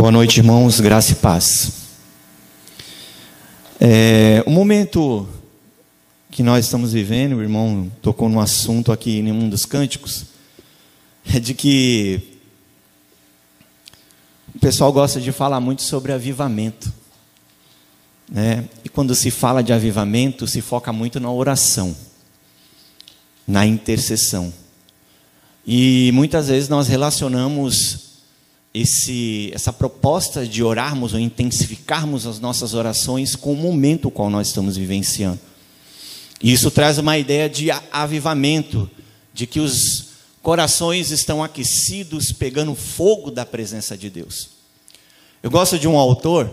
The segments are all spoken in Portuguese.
Boa noite, irmãos, graça e paz. É, o momento que nós estamos vivendo, o irmão tocou num assunto aqui em um dos cânticos, é de que o pessoal gosta de falar muito sobre avivamento. Né? E quando se fala de avivamento, se foca muito na oração, na intercessão. E muitas vezes nós relacionamos esse, essa proposta de orarmos ou intensificarmos as nossas orações com o momento qual nós estamos vivenciando. E isso traz uma ideia de avivamento, de que os corações estão aquecidos, pegando fogo da presença de Deus. Eu gosto de um autor,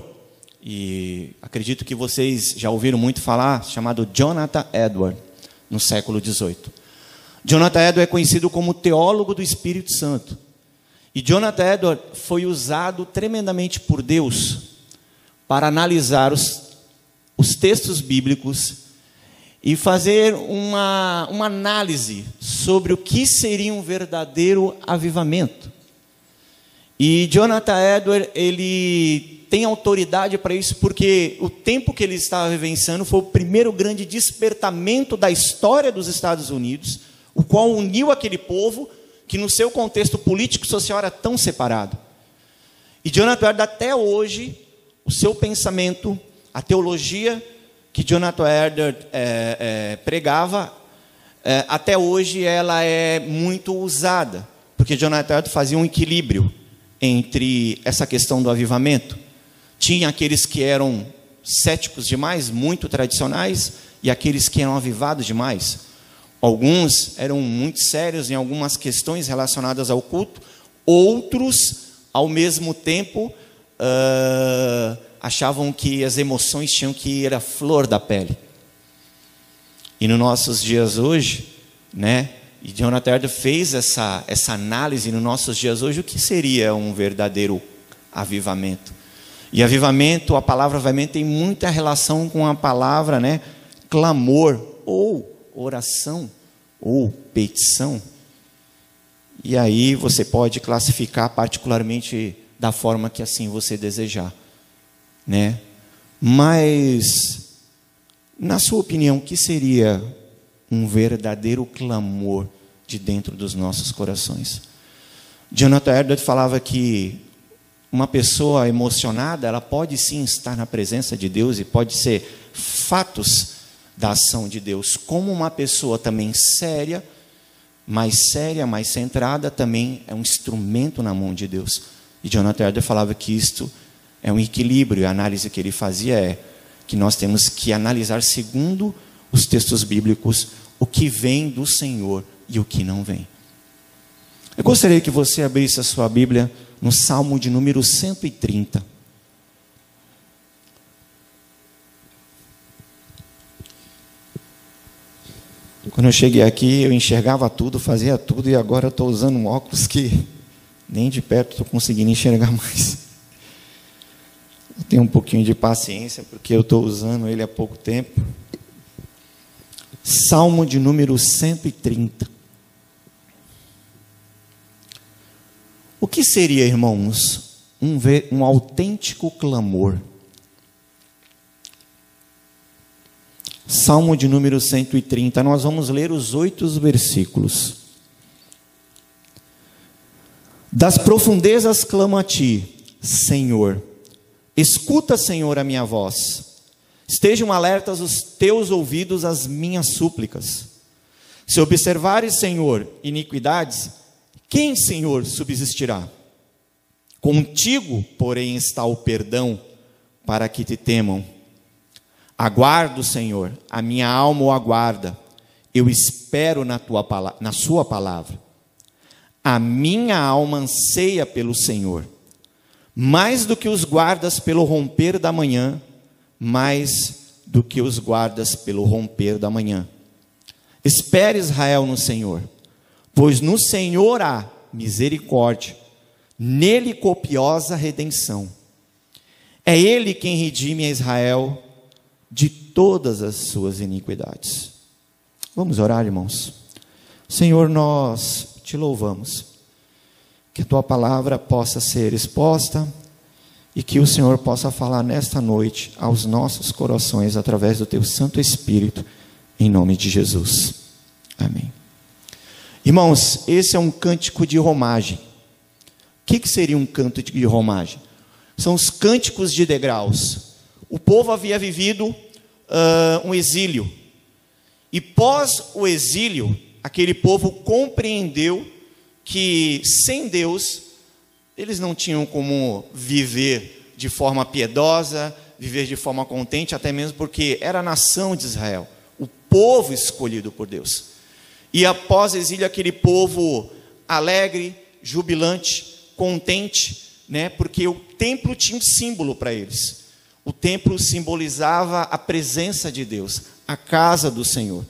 e acredito que vocês já ouviram muito falar, chamado Jonathan Edward, no século XVIII. Jonathan Edward é conhecido como teólogo do Espírito Santo. E Jonathan Edward foi usado tremendamente por Deus para analisar os, os textos bíblicos e fazer uma, uma análise sobre o que seria um verdadeiro avivamento. E Jonathan Edward, ele tem autoridade para isso porque o tempo que ele estava vivenciando foi o primeiro grande despertamento da história dos Estados Unidos, o qual uniu aquele povo que no seu contexto político e social era tão separado. E Jonathan Edwards, até hoje, o seu pensamento, a teologia que Jonathan Edwards é, é, pregava, é, até hoje ela é muito usada, porque Jonathan Edwards fazia um equilíbrio entre essa questão do avivamento. Tinha aqueles que eram céticos demais, muito tradicionais, e aqueles que eram avivados demais. Alguns eram muito sérios em algumas questões relacionadas ao culto, outros, ao mesmo tempo, uh, achavam que as emoções tinham que ir à flor da pele. E nos nossos dias hoje, né, e Jonathan Edwards fez essa, essa análise nos nossos dias hoje, o que seria um verdadeiro avivamento? E avivamento, a palavra avivamento tem muita relação com a palavra, né, clamor ou oração ou petição. E aí você pode classificar particularmente da forma que assim você desejar, né? Mas na sua opinião, o que seria um verdadeiro clamor de dentro dos nossos corações? Jonathan Edwards falava que uma pessoa emocionada, ela pode sim estar na presença de Deus e pode ser fatos da ação de Deus, como uma pessoa também séria, mais séria, mais centrada, também é um instrumento na mão de Deus. E Jonathan Edwards falava que isto é um equilíbrio, e a análise que ele fazia é que nós temos que analisar segundo os textos bíblicos o que vem do Senhor e o que não vem. Eu gostaria que você abrisse a sua Bíblia no Salmo de número 130. Quando eu cheguei aqui, eu enxergava tudo, fazia tudo, e agora eu estou usando um óculos que nem de perto estou conseguindo enxergar mais. Eu tenho um pouquinho de paciência, porque eu estou usando ele há pouco tempo. Salmo de número 130. O que seria, irmãos, um, um autêntico clamor? Salmo de número 130, nós vamos ler os oito versículos. Das profundezas clamo a ti, Senhor. Escuta, Senhor, a minha voz. Estejam alertas os teus ouvidos às minhas súplicas. Se observares, Senhor, iniquidades, quem, Senhor, subsistirá? Contigo, porém, está o perdão para que te temam Aguardo, Senhor, a minha alma o aguarda. Eu espero na tua na sua palavra. A minha alma anseia pelo Senhor. Mais do que os guardas pelo romper da manhã, mais do que os guardas pelo romper da manhã. Espere Israel no Senhor, pois no Senhor há misericórdia, nele copiosa redenção. É ele quem redime a Israel de todas as suas iniquidades. Vamos orar, irmãos. Senhor, nós te louvamos. Que a tua palavra possa ser exposta e que o Senhor possa falar nesta noite aos nossos corações através do teu Santo Espírito, em nome de Jesus. Amém. Irmãos, esse é um cântico de romagem. O que, que seria um canto de romagem? São os cânticos de degraus. O povo havia vivido uh, um exílio. E pós o exílio, aquele povo compreendeu que sem Deus eles não tinham como viver de forma piedosa, viver de forma contente, até mesmo porque era a nação de Israel, o povo escolhido por Deus. E após exílio, aquele povo alegre, jubilante, contente, né? porque o templo tinha um símbolo para eles. O templo simbolizava a presença de Deus, a casa do Senhor.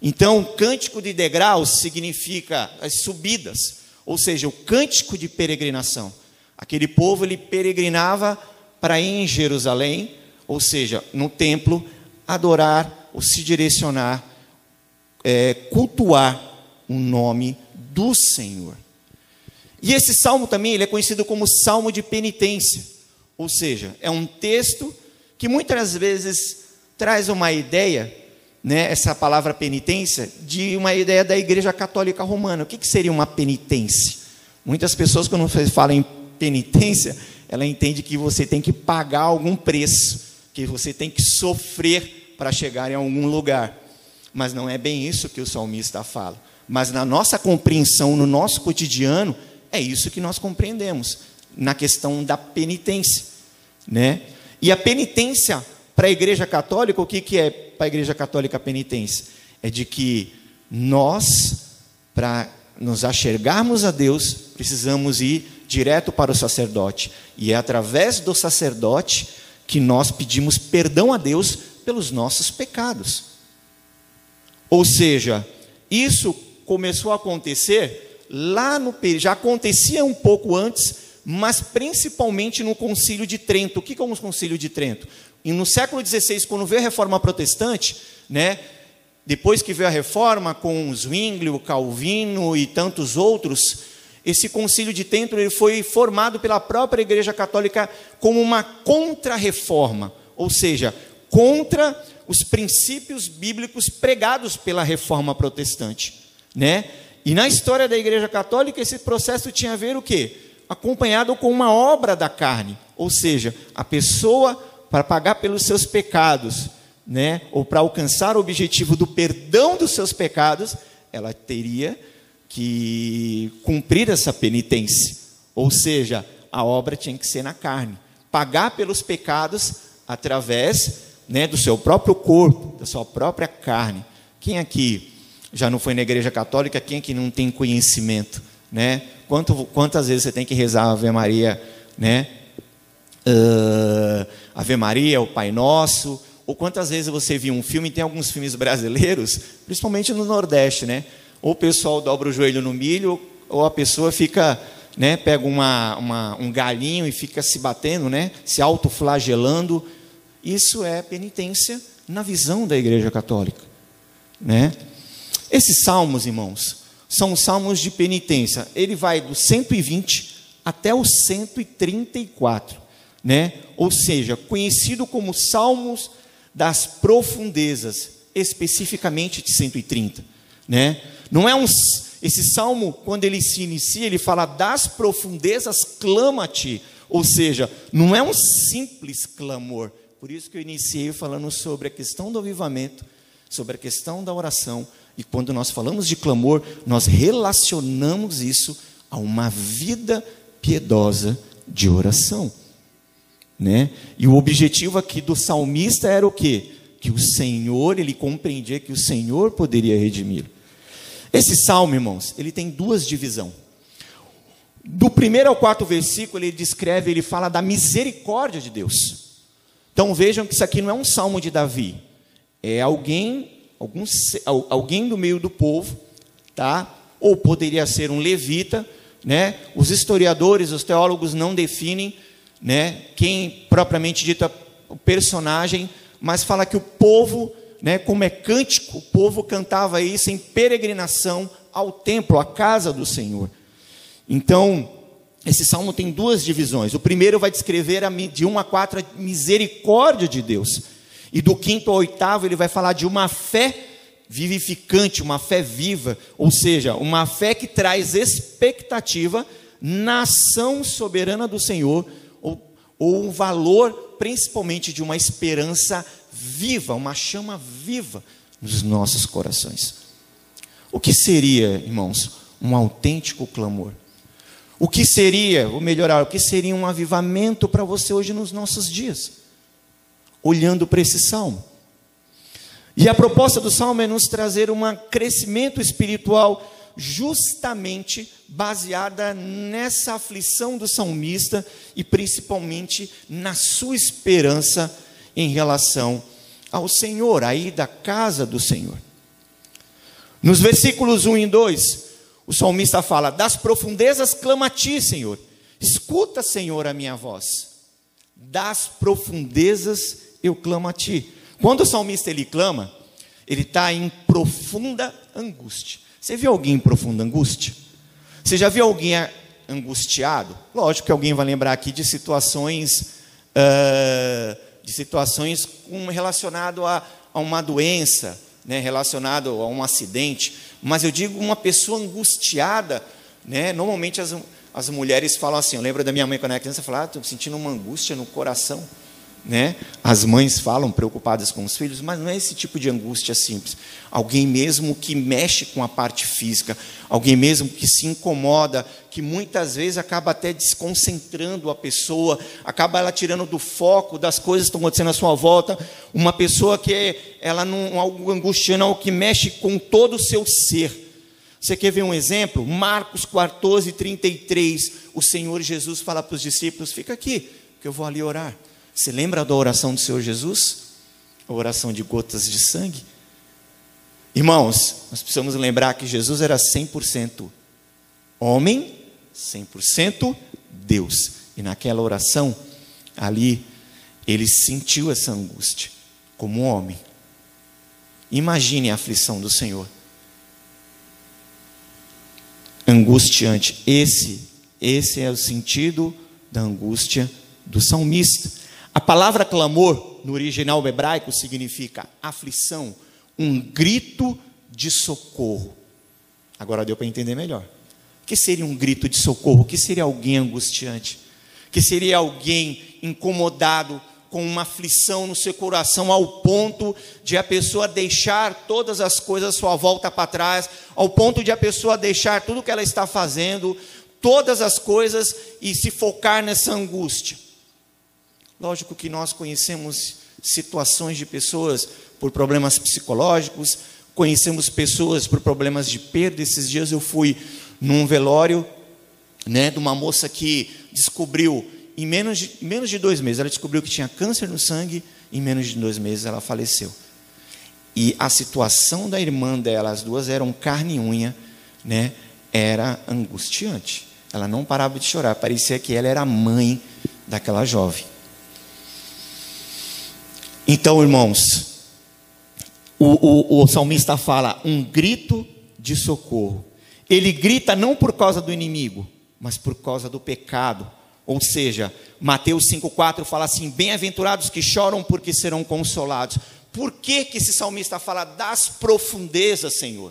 Então, o cântico de degraus significa as subidas ou seja, o cântico de peregrinação. Aquele povo ele peregrinava para em Jerusalém, ou seja, no templo, adorar ou se direcionar, é, cultuar o nome do Senhor. E esse salmo também ele é conhecido como salmo de penitência, ou seja, é um texto que muitas vezes traz uma ideia né, essa palavra penitência de uma ideia da Igreja Católica Romana. O que, que seria uma penitência? Muitas pessoas, quando falam em penitência, ela entende que você tem que pagar algum preço, que você tem que sofrer para chegar em algum lugar. Mas não é bem isso que o salmista fala. Mas na nossa compreensão, no nosso cotidiano, é isso que nós compreendemos na questão da penitência, né? E a penitência para a Igreja Católica, o que, que é para a Igreja Católica a penitência? É de que nós, para nos achegarmos a Deus, precisamos ir direto para o sacerdote. E é através do sacerdote que nós pedimos perdão a Deus pelos nossos pecados. Ou seja, isso começou a acontecer lá no já acontecia um pouco antes, mas principalmente no Concílio de Trento. O que é o Concílio de Trento? E no século XVI, quando veio a reforma protestante, né, depois que veio a reforma com Zwingli, Calvino e tantos outros, esse concílio de Trento ele foi formado pela própria Igreja Católica como uma contra-reforma, ou seja, contra os princípios bíblicos pregados pela reforma protestante, né? E na história da Igreja Católica esse processo tinha a ver o quê? Acompanhado com uma obra da carne, ou seja, a pessoa para pagar pelos seus pecados, né, ou para alcançar o objetivo do perdão dos seus pecados, ela teria que cumprir essa penitência. Ou seja, a obra tinha que ser na carne. Pagar pelos pecados através né, do seu próprio corpo, da sua própria carne. Quem aqui já não foi na igreja católica? Quem aqui não tem conhecimento? Né? Quanto, quantas vezes você tem que rezar a Ave Maria né, uh, Ave Maria, o Pai Nosso, ou quantas vezes você viu um filme, tem alguns filmes brasileiros, principalmente no Nordeste, né? Ou o pessoal dobra o joelho no milho, ou a pessoa fica, né, pega uma, uma, um galinho e fica se batendo, né, se autoflagelando. Isso é penitência na visão da Igreja Católica, né? Esses salmos, irmãos, são salmos de penitência. Ele vai do 120 até o 134 né? Ou seja, conhecido como Salmos das Profundezas, especificamente de 130, né? Não é um esse salmo quando ele se inicia, ele fala das profundezas clama-te, ou seja, não é um simples clamor. Por isso que eu iniciei falando sobre a questão do avivamento, sobre a questão da oração, e quando nós falamos de clamor, nós relacionamos isso a uma vida piedosa de oração. Né? E o objetivo aqui do salmista era o quê? Que o Senhor, ele compreendia que o Senhor poderia redimir. Esse salmo, irmãos, ele tem duas divisões. Do primeiro ao quarto versículo, ele descreve, ele fala da misericórdia de Deus. Então vejam que isso aqui não é um salmo de Davi, é alguém, algum, alguém do meio do povo, tá? Ou poderia ser um levita, né? Os historiadores, os teólogos não definem, né, quem propriamente dita o personagem, mas fala que o povo, né, como é cântico, o povo cantava isso em peregrinação ao templo, à casa do Senhor. Então, esse salmo tem duas divisões. O primeiro vai descrever a, de 1 a 4 a misericórdia de Deus. E do quinto ao oitavo ele vai falar de uma fé vivificante, uma fé viva, ou seja, uma fé que traz expectativa na ação soberana do Senhor, ou, ou um valor principalmente de uma esperança viva, uma chama viva nos nossos corações. O que seria, irmãos, um autêntico clamor? O que seria, ou melhorar, o que seria um avivamento para você hoje nos nossos dias? Olhando para esse salmo. E a proposta do salmo é nos trazer um crescimento espiritual justamente baseada nessa aflição do salmista e principalmente na sua esperança em relação ao Senhor, aí da casa do Senhor. Nos versículos 1 e 2, o salmista fala: Das profundezas clama a ti, Senhor. Escuta, Senhor, a minha voz. Das profundezas eu clamo a ti. Quando o salmista ele clama, ele está em profunda angústia. Você viu alguém em profunda angústia? Você já viu alguém angustiado? Lógico que alguém vai lembrar aqui de situações, uh, de situações relacionado a, a uma doença, né, relacionado a um acidente. Mas eu digo uma pessoa angustiada, né? Normalmente as, as mulheres falam assim. Eu lembro da minha mãe quando era criança, falava, ah, estou sentindo uma angústia no coração né? As mães falam preocupadas com os filhos, mas não é esse tipo de angústia simples. Alguém mesmo que mexe com a parte física, alguém mesmo que se incomoda, que muitas vezes acaba até desconcentrando a pessoa, acaba ela tirando do foco das coisas que estão acontecendo à sua volta. Uma pessoa que é, ela não algo angustiando, algo que mexe com todo o seu ser. Você quer ver um exemplo? Marcos 14, 33. O Senhor Jesus fala para os discípulos: fica aqui, que eu vou ali orar. Você lembra da oração do Senhor Jesus? A oração de gotas de sangue? Irmãos, nós precisamos lembrar que Jesus era 100% homem, 100% Deus. E naquela oração, ali, ele sentiu essa angústia como homem. Imagine a aflição do Senhor. Angustiante. Esse, esse é o sentido da angústia do salmista. A palavra clamor, no original hebraico, significa aflição, um grito de socorro. Agora deu para entender melhor. O que seria um grito de socorro? O que seria alguém angustiante? O que seria alguém incomodado com uma aflição no seu coração ao ponto de a pessoa deixar todas as coisas à sua volta para trás, ao ponto de a pessoa deixar tudo que ela está fazendo, todas as coisas e se focar nessa angústia. Lógico que nós conhecemos situações de pessoas por problemas psicológicos, conhecemos pessoas por problemas de perda. Esses dias eu fui num velório né, de uma moça que descobriu, em menos de, menos de dois meses, ela descobriu que tinha câncer no sangue, em menos de dois meses ela faleceu. E a situação da irmã dela, as duas eram carne e unha, né, era angustiante. Ela não parava de chorar, parecia que ela era a mãe daquela jovem. Então, irmãos, o, o, o salmista fala um grito de socorro. Ele grita não por causa do inimigo, mas por causa do pecado. Ou seja, Mateus 5,4 fala assim: Bem-aventurados que choram, porque serão consolados. Por que, que esse salmista fala das profundezas, Senhor?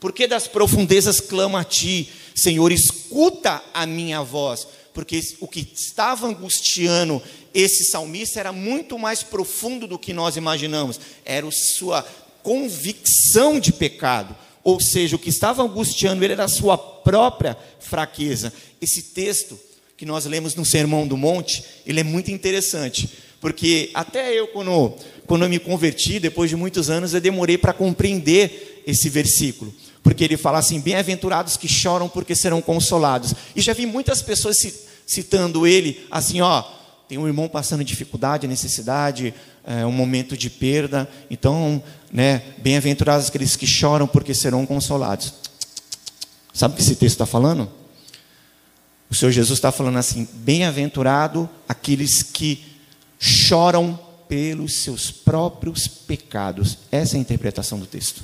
Porque das profundezas clama a ti, Senhor, escuta a minha voz. Porque o que estava angustiando esse salmista era muito mais profundo do que nós imaginamos. Era sua convicção de pecado. Ou seja, o que estava angustiando ele era a sua própria fraqueza. Esse texto que nós lemos no Sermão do Monte, ele é muito interessante. Porque até eu, quando, quando eu me converti, depois de muitos anos, eu demorei para compreender esse versículo. Porque ele fala assim: bem-aventurados que choram porque serão consolados. E já vi muitas pessoas citando ele assim, ó tem um irmão passando dificuldade, necessidade, é, um momento de perda. Então, né, bem-aventurados aqueles que choram, porque serão consolados. Sabe o que esse texto está falando? O Senhor Jesus está falando assim: bem-aventurado aqueles que choram pelos seus próprios pecados. Essa é a interpretação do texto.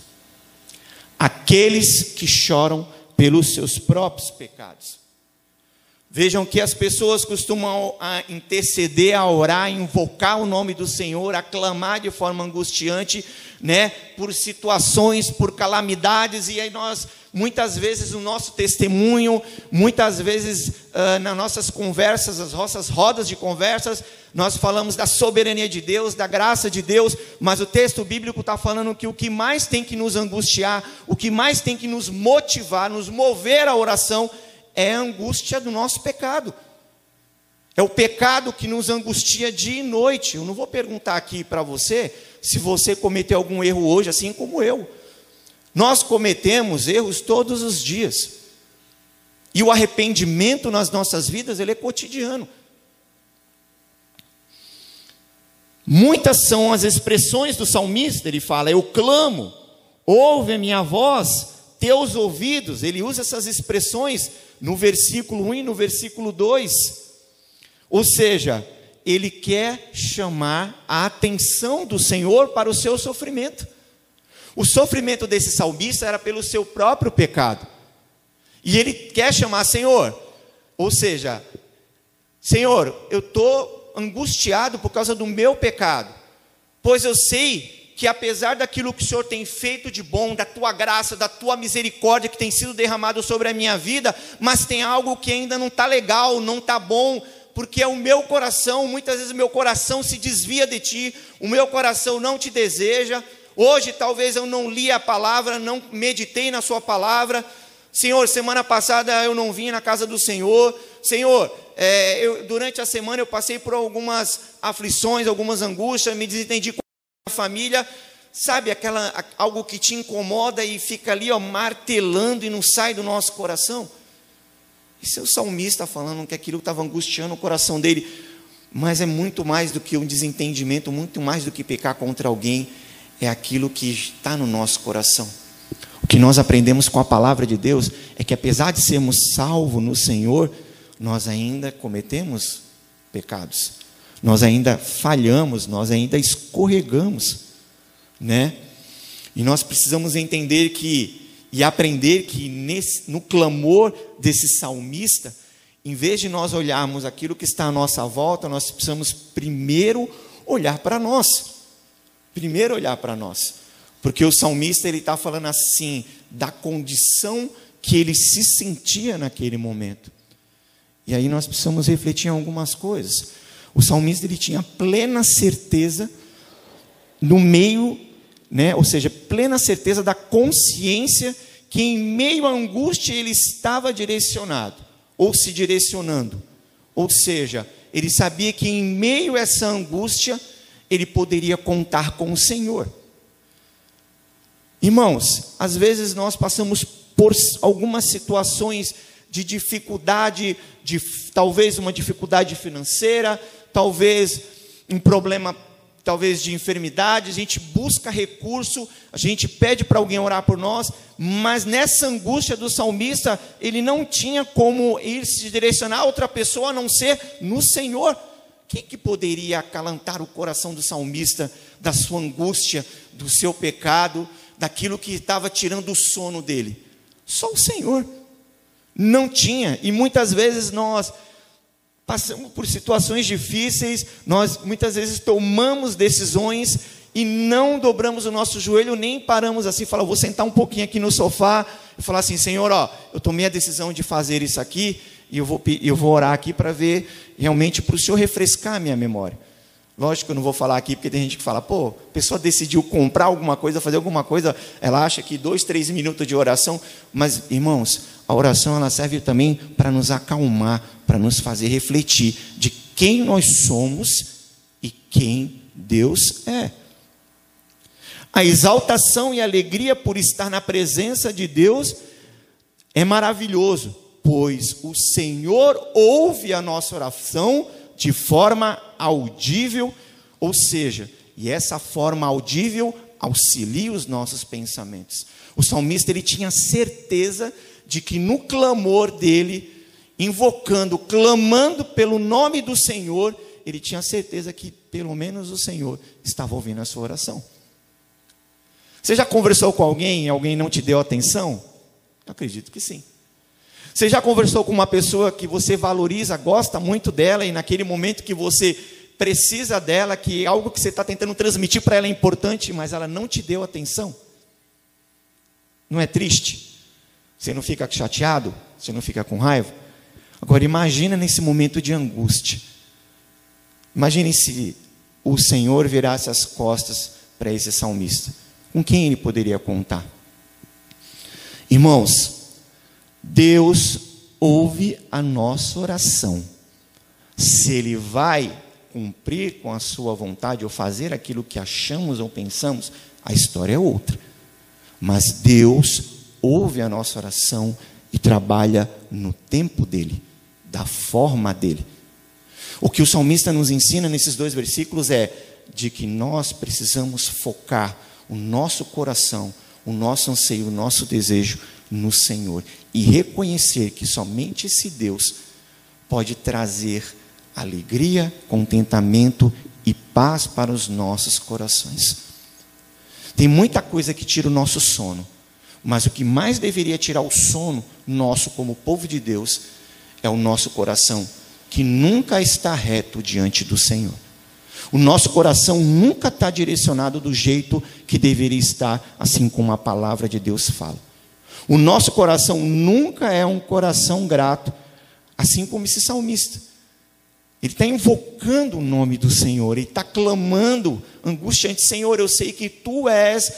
Aqueles que choram pelos seus próprios pecados. Vejam que as pessoas costumam a interceder, a orar, invocar o nome do Senhor, a clamar de forma angustiante, né, por situações, por calamidades, e aí nós, muitas vezes, no nosso testemunho, muitas vezes uh, nas nossas conversas, as nossas rodas de conversas, nós falamos da soberania de Deus, da graça de Deus, mas o texto bíblico está falando que o que mais tem que nos angustiar, o que mais tem que nos motivar, nos mover à oração, é a angústia do nosso pecado. É o pecado que nos angustia dia e noite. Eu não vou perguntar aqui para você se você cometeu algum erro hoje, assim como eu. Nós cometemos erros todos os dias. E o arrependimento nas nossas vidas, ele é cotidiano. Muitas são as expressões do salmista, ele fala: Eu clamo, ouve a minha voz, teus ouvidos. Ele usa essas expressões no versículo 1 e no versículo 2. Ou seja, ele quer chamar a atenção do Senhor para o seu sofrimento. O sofrimento desse salmista era pelo seu próprio pecado. E ele quer chamar Senhor. Ou seja, Senhor, eu estou angustiado por causa do meu pecado, pois eu sei que apesar daquilo que o Senhor tem feito de bom, da tua graça, da tua misericórdia que tem sido derramado sobre a minha vida, mas tem algo que ainda não está legal, não está bom, porque é o meu coração, muitas vezes o meu coração se desvia de ti, o meu coração não te deseja. Hoje talvez eu não li a palavra, não meditei na sua palavra. Senhor, semana passada eu não vim na casa do Senhor. Senhor, é, eu, durante a semana eu passei por algumas aflições, algumas angústias, me desentendi com família, sabe aquela algo que te incomoda e fica ali ó, martelando e não sai do nosso coração? Esse é o salmista falando que aquilo estava angustiando o coração dele, mas é muito mais do que um desentendimento, muito mais do que pecar contra alguém, é aquilo que está no nosso coração. O que nós aprendemos com a palavra de Deus é que apesar de sermos salvos no Senhor, nós ainda cometemos pecados nós ainda falhamos, nós ainda escorregamos, né? E nós precisamos entender que e aprender que nesse, no clamor desse salmista, em vez de nós olharmos aquilo que está à nossa volta, nós precisamos primeiro olhar para nós. Primeiro olhar para nós. Porque o salmista ele está falando assim da condição que ele se sentia naquele momento. E aí nós precisamos refletir em algumas coisas. O salmista ele tinha plena certeza no meio, né, ou seja, plena certeza da consciência que em meio à angústia ele estava direcionado ou se direcionando. Ou seja, ele sabia que em meio a essa angústia ele poderia contar com o Senhor. Irmãos, às vezes nós passamos por algumas situações de dificuldade, de talvez uma dificuldade financeira, talvez um problema talvez de enfermidade, a gente busca recurso, a gente pede para alguém orar por nós, mas nessa angústia do salmista, ele não tinha como ir se direcionar a outra pessoa a não ser no Senhor. O que, que poderia acalantar o coração do salmista da sua angústia, do seu pecado, daquilo que estava tirando o sono dele? Só o Senhor. Não tinha, e muitas vezes nós passamos por situações difíceis, nós muitas vezes tomamos decisões e não dobramos o nosso joelho, nem paramos assim, falar, vou sentar um pouquinho aqui no sofá e falar assim, Senhor, ó, eu tomei a decisão de fazer isso aqui e eu vou, eu vou orar aqui para ver realmente para o Senhor refrescar a minha memória. Lógico que eu não vou falar aqui, porque tem gente que fala, pô, a pessoa decidiu comprar alguma coisa, fazer alguma coisa, ela acha que dois, três minutos de oração, mas, irmãos, a oração ela serve também para nos acalmar, para nos fazer refletir de quem nós somos e quem Deus é. A exaltação e alegria por estar na presença de Deus é maravilhoso, pois o Senhor ouve a nossa oração de forma audível, ou seja, e essa forma audível auxilia os nossos pensamentos. O salmista ele tinha certeza de que no clamor dele, invocando, clamando pelo nome do Senhor, ele tinha certeza que pelo menos o Senhor estava ouvindo a sua oração. Você já conversou com alguém e alguém não te deu atenção? Eu acredito que sim. Você já conversou com uma pessoa que você valoriza, gosta muito dela e naquele momento que você precisa dela, que algo que você está tentando transmitir para ela é importante, mas ela não te deu atenção? Não é triste? Você não fica chateado? Você não fica com raiva? Agora imagina nesse momento de angústia. Imagine se o Senhor virasse as costas para esse salmista. Com quem ele poderia contar? Irmãos, Deus ouve a nossa oração. Se ele vai cumprir com a sua vontade ou fazer aquilo que achamos ou pensamos, a história é outra. Mas Deus ouve a nossa oração e trabalha no tempo dele, da forma dele. O que o salmista nos ensina nesses dois versículos é de que nós precisamos focar o nosso coração, o nosso anseio, o nosso desejo no Senhor e reconhecer que somente esse Deus pode trazer alegria, contentamento e paz para os nossos corações. Tem muita coisa que tira o nosso sono, mas o que mais deveria tirar o sono nosso como povo de Deus é o nosso coração, que nunca está reto diante do Senhor. O nosso coração nunca está direcionado do jeito que deveria estar, assim como a palavra de Deus fala. O nosso coração nunca é um coração grato, assim como esse salmista. Ele está invocando o nome do Senhor, ele está clamando angustiante: Senhor, eu sei que tu és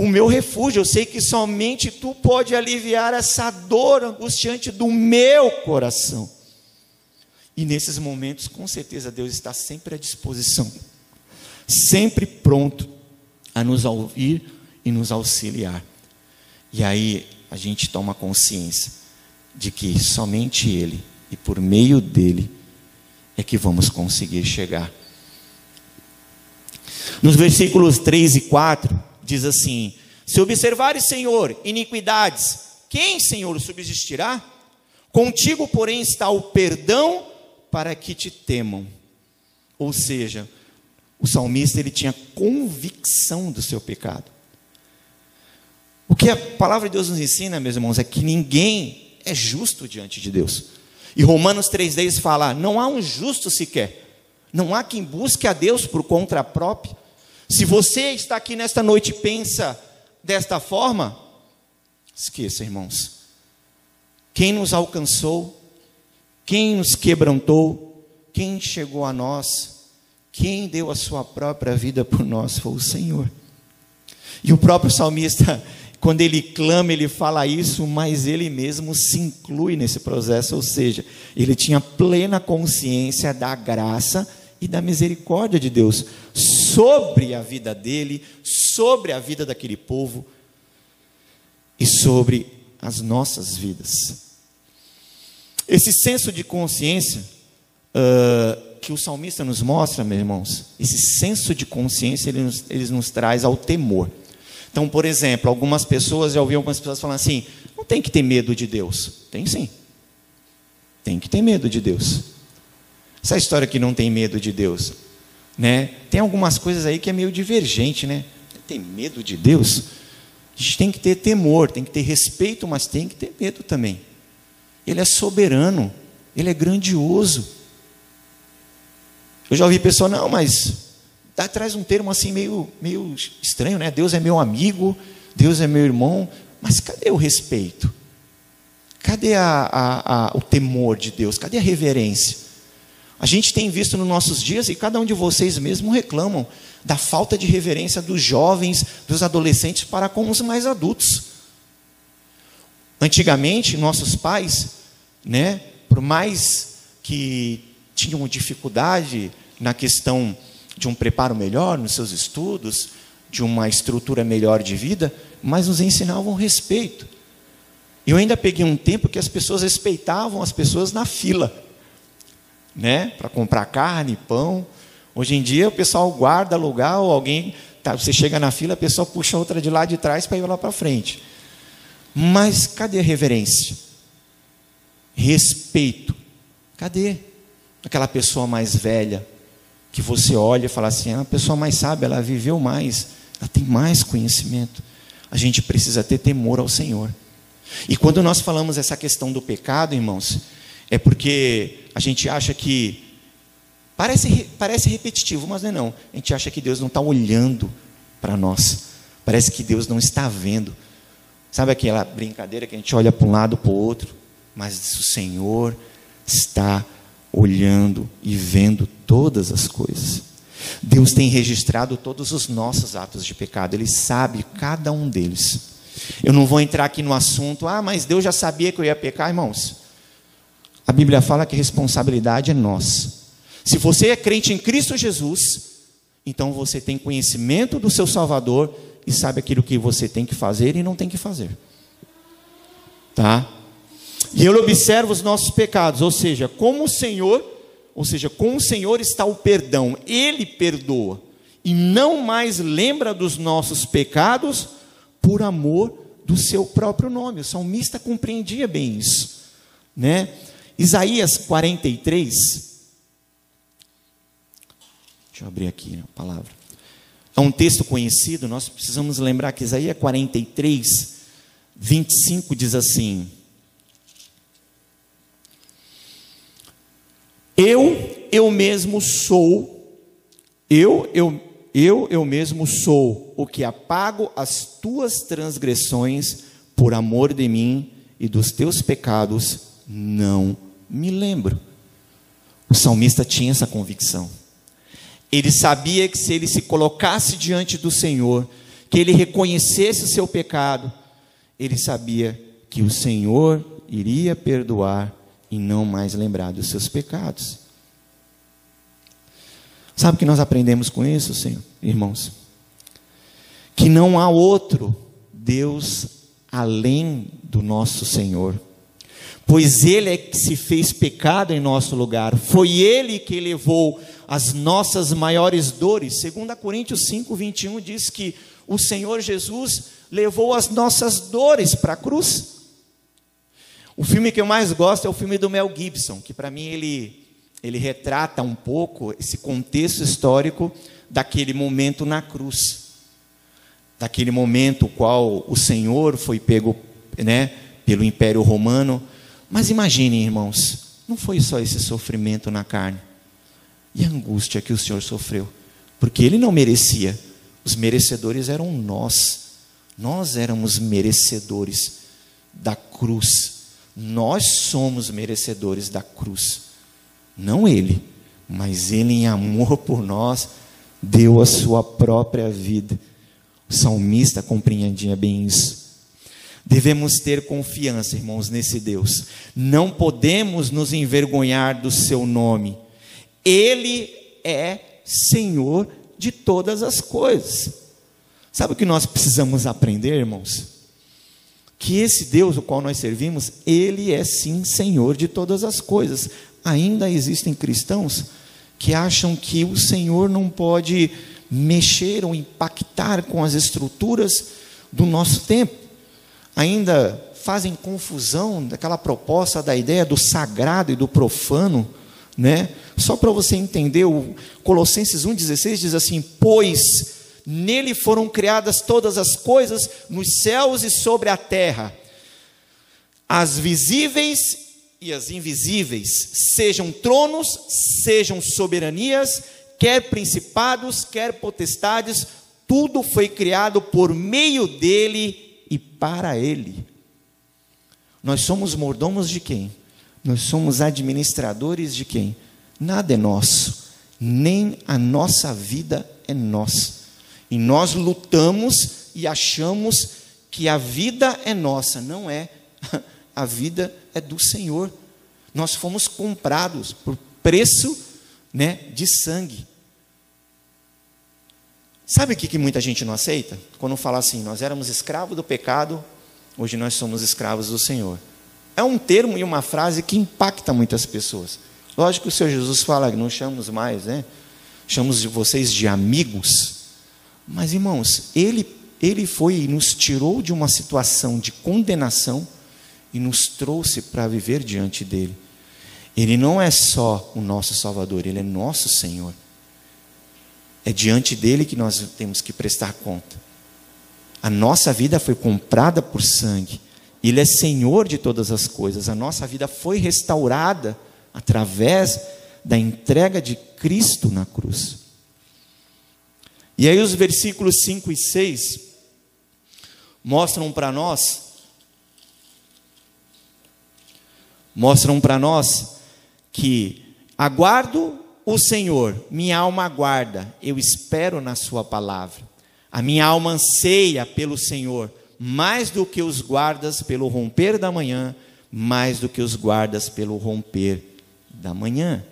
o meu refúgio, eu sei que somente tu pode aliviar essa dor angustiante do meu coração. E nesses momentos, com certeza, Deus está sempre à disposição, sempre pronto a nos ouvir e nos auxiliar. E aí a gente toma consciência de que somente Ele e por meio dele é que vamos conseguir chegar. Nos versículos 3 e 4, diz assim: Se observares, Senhor, iniquidades, quem, Senhor, subsistirá? Contigo, porém, está o perdão para que te temam. Ou seja, o salmista ele tinha convicção do seu pecado. O que a palavra de Deus nos ensina, meus irmãos, é que ninguém é justo diante de Deus. E Romanos 3,10 fala: não há um justo sequer, não há quem busque a Deus por conta própria. Se você está aqui nesta noite e pensa desta forma, esqueça, irmãos. Quem nos alcançou, quem nos quebrantou, quem chegou a nós, quem deu a sua própria vida por nós foi o Senhor. E o próprio salmista quando ele clama, ele fala isso, mas ele mesmo se inclui nesse processo, ou seja, ele tinha plena consciência da graça e da misericórdia de Deus sobre a vida dele, sobre a vida daquele povo e sobre as nossas vidas. Esse senso de consciência uh, que o salmista nos mostra, meus irmãos, esse senso de consciência ele nos, ele nos traz ao temor. Então, por exemplo, algumas pessoas, já ouvi algumas pessoas falando assim: não tem que ter medo de Deus. Tem sim. Tem que ter medo de Deus. Essa história que não tem medo de Deus, né? Tem algumas coisas aí que é meio divergente, né? Tem medo de Deus? A gente tem que ter temor, tem que ter respeito, mas tem que ter medo também. Ele é soberano, ele é grandioso. Eu já ouvi pessoa, não, mas Dá, traz um termo assim meio, meio estranho, né? Deus é meu amigo, Deus é meu irmão, mas cadê o respeito? Cadê a, a, a, o temor de Deus? Cadê a reverência? A gente tem visto nos nossos dias, e cada um de vocês mesmo reclamam, da falta de reverência dos jovens, dos adolescentes para com os mais adultos. Antigamente, nossos pais, né, por mais que tinham dificuldade na questão de um preparo melhor nos seus estudos, de uma estrutura melhor de vida, mas nos ensinavam respeito. Eu ainda peguei um tempo que as pessoas respeitavam as pessoas na fila, né, para comprar carne, pão. Hoje em dia o pessoal guarda lugar ou alguém, tá, você chega na fila, a pessoa puxa outra de lá de trás para ir lá para frente. Mas cadê a reverência? Respeito. Cadê? Aquela pessoa mais velha, que você olha e fala assim: ah, a pessoa mais sábia, ela viveu mais, ela tem mais conhecimento. A gente precisa ter temor ao Senhor. E quando nós falamos essa questão do pecado, irmãos, é porque a gente acha que. Parece, parece repetitivo, mas não é não. A gente acha que Deus não está olhando para nós. Parece que Deus não está vendo. Sabe aquela brincadeira que a gente olha para um lado para o outro? Mas o Senhor está olhando e vendo todas as coisas. Deus tem registrado todos os nossos atos de pecado, Ele sabe cada um deles. Eu não vou entrar aqui no assunto, ah, mas Deus já sabia que eu ia pecar, irmãos. A Bíblia fala que a responsabilidade é nossa. Se você é crente em Cristo Jesus, então você tem conhecimento do seu Salvador e sabe aquilo que você tem que fazer e não tem que fazer. Tá? E eu observo os nossos pecados, ou seja, como o Senhor, ou seja, com o Senhor está o perdão, Ele perdoa e não mais lembra dos nossos pecados por amor do seu próprio nome. O salmista compreendia bem isso, né? Isaías 43. Deixa eu abrir aqui a palavra. É um texto conhecido, nós precisamos lembrar que Isaías 43, 25 diz assim: Eu, eu mesmo sou, eu, eu, eu, eu mesmo sou o que apago as tuas transgressões por amor de mim e dos teus pecados não me lembro. O salmista tinha essa convicção. Ele sabia que se ele se colocasse diante do Senhor, que ele reconhecesse o seu pecado, ele sabia que o Senhor iria perdoar e não mais lembrar dos seus pecados. Sabe o que nós aprendemos com isso, Senhor, irmãos? Que não há outro Deus além do nosso Senhor. Pois Ele é que se fez pecado em nosso lugar, foi Ele que levou as nossas maiores dores. 2 Coríntios 5, 21 diz que o Senhor Jesus levou as nossas dores para a cruz. O filme que eu mais gosto é o filme do Mel Gibson, que para mim ele, ele retrata um pouco esse contexto histórico daquele momento na cruz. Daquele momento qual o Senhor foi pego né, pelo Império Romano. Mas imaginem, irmãos, não foi só esse sofrimento na carne. E a angústia que o Senhor sofreu. Porque ele não merecia. Os merecedores eram nós. Nós éramos merecedores da cruz nós somos merecedores da cruz. Não ele, mas ele, em amor por nós, deu a sua própria vida. O salmista compreendia bem isso. Devemos ter confiança, irmãos, nesse Deus. Não podemos nos envergonhar do seu nome. Ele é Senhor de todas as coisas. Sabe o que nós precisamos aprender, irmãos? que esse Deus, o qual nós servimos, ele é sim Senhor de todas as coisas. Ainda existem cristãos que acham que o Senhor não pode mexer ou impactar com as estruturas do nosso tempo. Ainda fazem confusão daquela proposta da ideia do sagrado e do profano, né? Só para você entender, o Colossenses 1,16 diz assim: Pois Nele foram criadas todas as coisas nos céus e sobre a terra, as visíveis e as invisíveis, sejam tronos, sejam soberanias, quer principados, quer potestades, tudo foi criado por meio dele e para ele. Nós somos mordomos de quem? Nós somos administradores de quem? Nada é nosso, nem a nossa vida é nossa. E nós lutamos e achamos que a vida é nossa, não é. A vida é do Senhor. Nós fomos comprados por preço, né, de sangue. Sabe o que, que muita gente não aceita? Quando fala assim, nós éramos escravos do pecado, hoje nós somos escravos do Senhor. É um termo e uma frase que impacta muitas pessoas. Lógico que o Senhor Jesus fala, não chamamos mais, né? Chamamos vocês de amigos. Mas, irmãos, ele, ele foi e nos tirou de uma situação de condenação e nos trouxe para viver diante dele. Ele não é só o nosso Salvador, ele é nosso Senhor. É diante dele que nós temos que prestar conta. A nossa vida foi comprada por sangue. Ele é Senhor de todas as coisas. A nossa vida foi restaurada através da entrega de Cristo na cruz. E aí, os versículos 5 e 6 mostram para nós, mostram para nós que aguardo o Senhor, minha alma aguarda, eu espero na Sua palavra. A minha alma anseia pelo Senhor, mais do que os guardas pelo romper da manhã, mais do que os guardas pelo romper da manhã.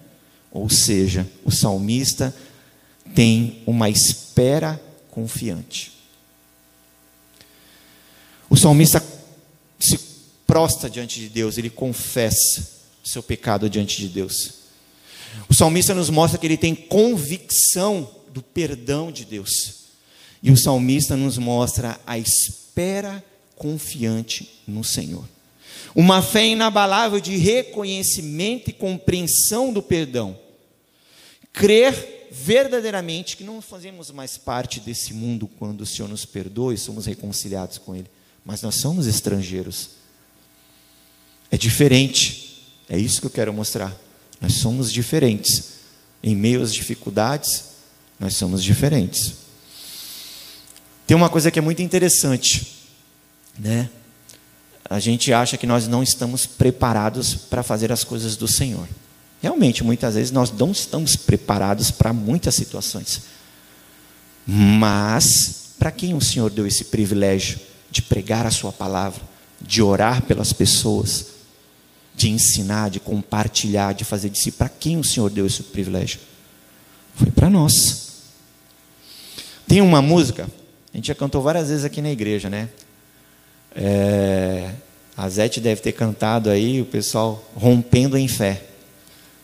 Ou seja, o salmista tem uma espera confiante. O salmista se prostra diante de Deus, ele confessa seu pecado diante de Deus. O salmista nos mostra que ele tem convicção do perdão de Deus. E o salmista nos mostra a espera confiante no Senhor. Uma fé inabalável de reconhecimento e compreensão do perdão. Crer verdadeiramente que não fazemos mais parte desse mundo quando o Senhor nos perdoa e somos reconciliados com Ele, mas nós somos estrangeiros. É diferente. É isso que eu quero mostrar. Nós somos diferentes. Em meio às dificuldades, nós somos diferentes. Tem uma coisa que é muito interessante, né? A gente acha que nós não estamos preparados para fazer as coisas do Senhor. Realmente, muitas vezes nós não estamos preparados para muitas situações. Mas para quem o Senhor deu esse privilégio de pregar a sua palavra, de orar pelas pessoas, de ensinar, de compartilhar, de fazer de si. Para quem o Senhor deu esse privilégio? Foi para nós. Tem uma música, a gente já cantou várias vezes aqui na igreja, né? É, a Zete deve ter cantado aí, o pessoal rompendo em fé.